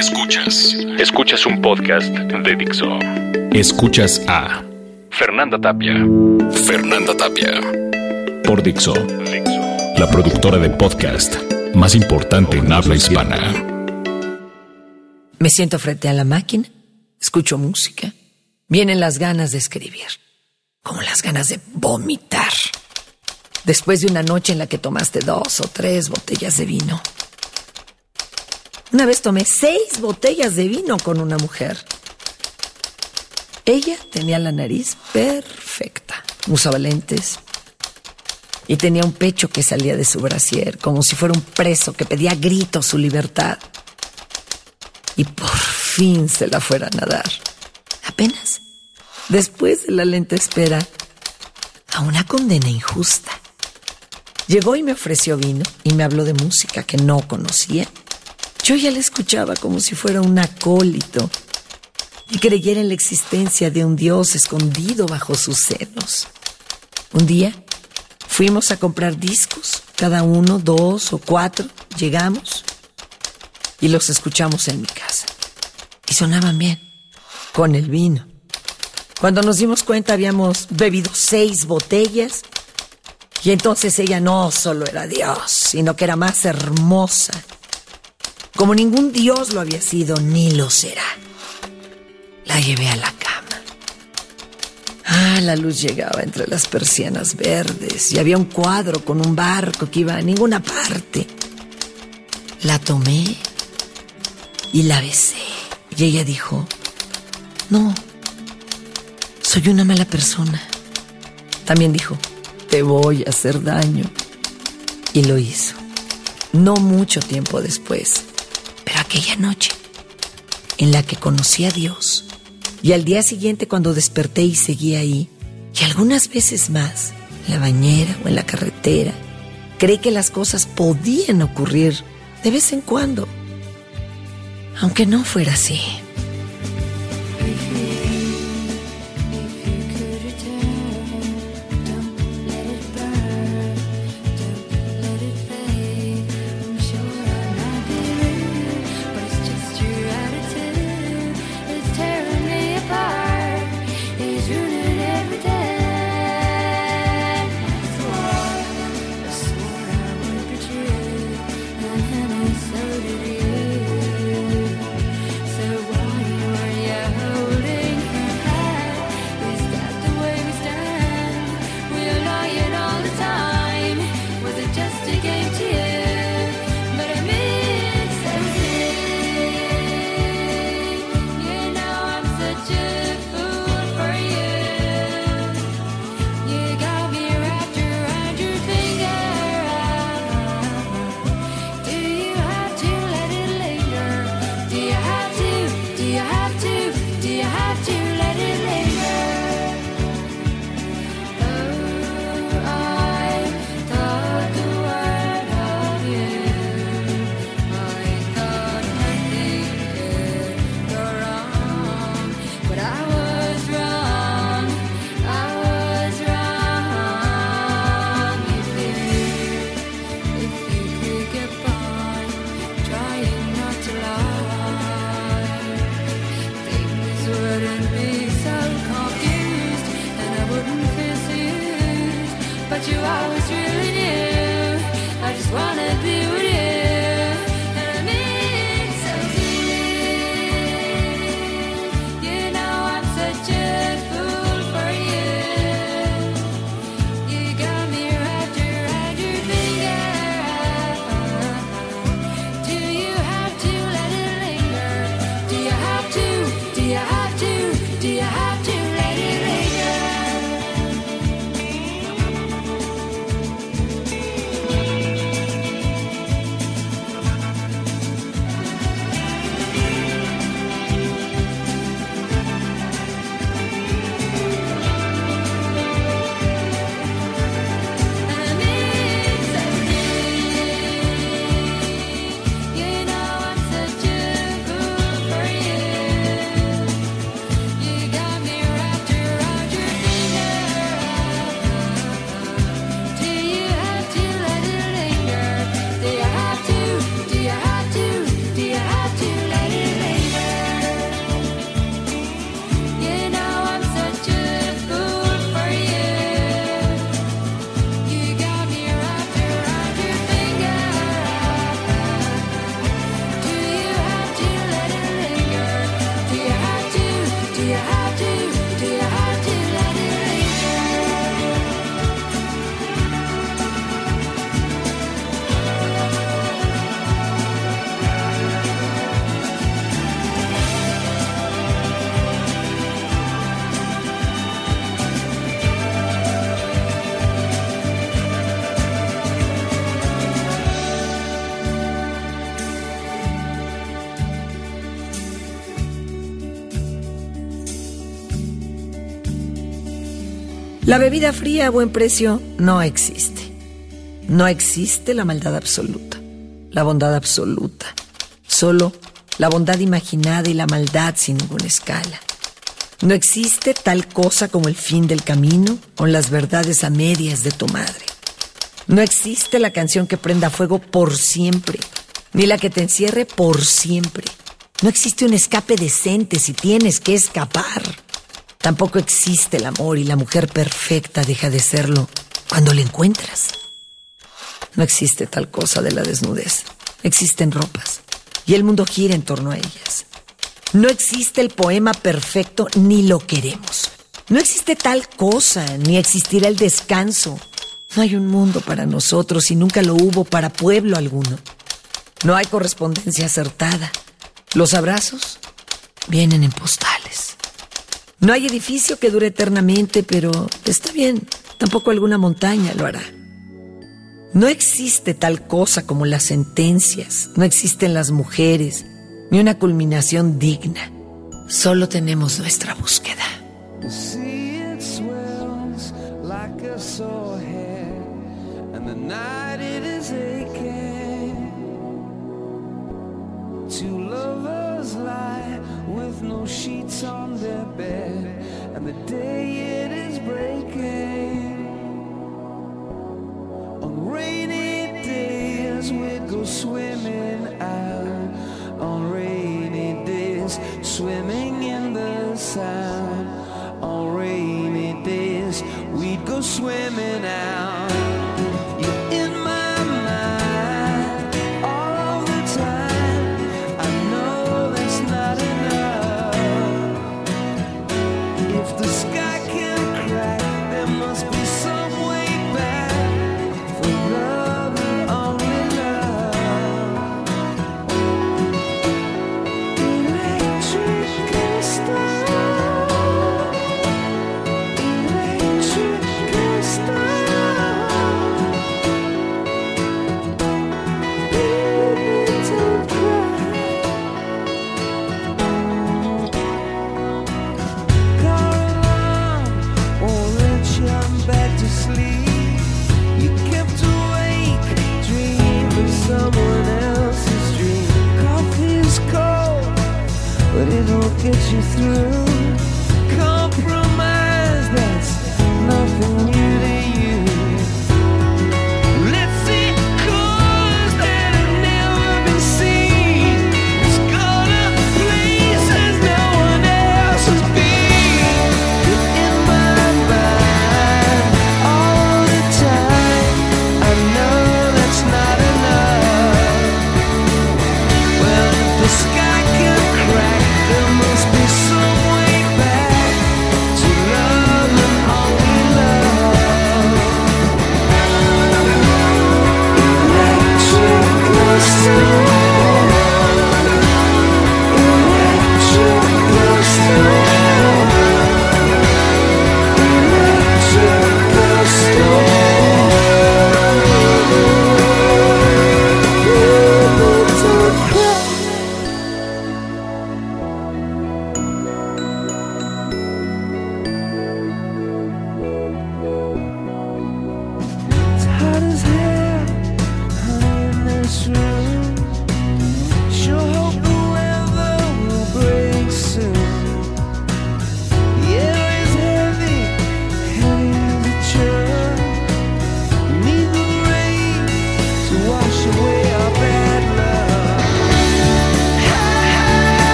Escuchas. Escuchas un podcast de Dixo. Escuchas a Fernanda Tapia. Fernanda Tapia. Por Dixo. La productora de podcast más importante en habla hispana. Me siento frente a la máquina, escucho música, vienen las ganas de escribir, como las ganas de vomitar. Después de una noche en la que tomaste dos o tres botellas de vino. Una vez tomé seis botellas de vino con una mujer. Ella tenía la nariz perfecta, usaba lentes y tenía un pecho que salía de su brasier, como si fuera un preso que pedía gritos su libertad. Y por fin se la fuera a nadar. Apenas después de la lenta espera a una condena injusta. Llegó y me ofreció vino y me habló de música que no conocía. Yo ya la escuchaba como si fuera un acólito y creyera en la existencia de un Dios escondido bajo sus senos. Un día fuimos a comprar discos, cada uno, dos o cuatro, llegamos y los escuchamos en mi casa. Y sonaban bien, con el vino. Cuando nos dimos cuenta habíamos bebido seis botellas y entonces ella no solo era Dios, sino que era más hermosa. Como ningún Dios lo había sido, ni lo será. La llevé a la cama. Ah, la luz llegaba entre las persianas verdes y había un cuadro con un barco que iba a ninguna parte. La tomé y la besé. Y ella dijo, no, soy una mala persona. También dijo, te voy a hacer daño. Y lo hizo. No mucho tiempo después, aquella noche en la que conocí a Dios. Y al día siguiente cuando desperté y seguí ahí, y algunas veces más, en la bañera o en la carretera, creí que las cosas podían ocurrir de vez en cuando, aunque no fuera así. La bebida fría a buen precio no existe. No existe la maldad absoluta, la bondad absoluta. Solo la bondad imaginada y la maldad sin ninguna escala. No existe tal cosa como el fin del camino o las verdades a medias de tu madre. No existe la canción que prenda fuego por siempre, ni la que te encierre por siempre. No existe un escape decente si tienes que escapar. Tampoco existe el amor y la mujer perfecta deja de serlo cuando la encuentras. No existe tal cosa de la desnudez. Existen ropas y el mundo gira en torno a ellas. No existe el poema perfecto ni lo queremos. No existe tal cosa, ni existirá el descanso. No hay un mundo para nosotros y nunca lo hubo para pueblo alguno. No hay correspondencia acertada. Los abrazos vienen en postales. No hay edificio que dure eternamente, pero está bien, tampoco alguna montaña lo hará. No existe tal cosa como las sentencias, no existen las mujeres, ni una culminación digna. Solo tenemos nuestra búsqueda. On their bed, and the day it is breaking. On rainy days, we go swimming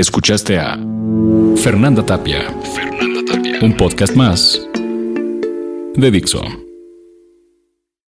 Escuchaste a Fernanda Tapia. Fernanda Tapia. Un podcast más de Dixon.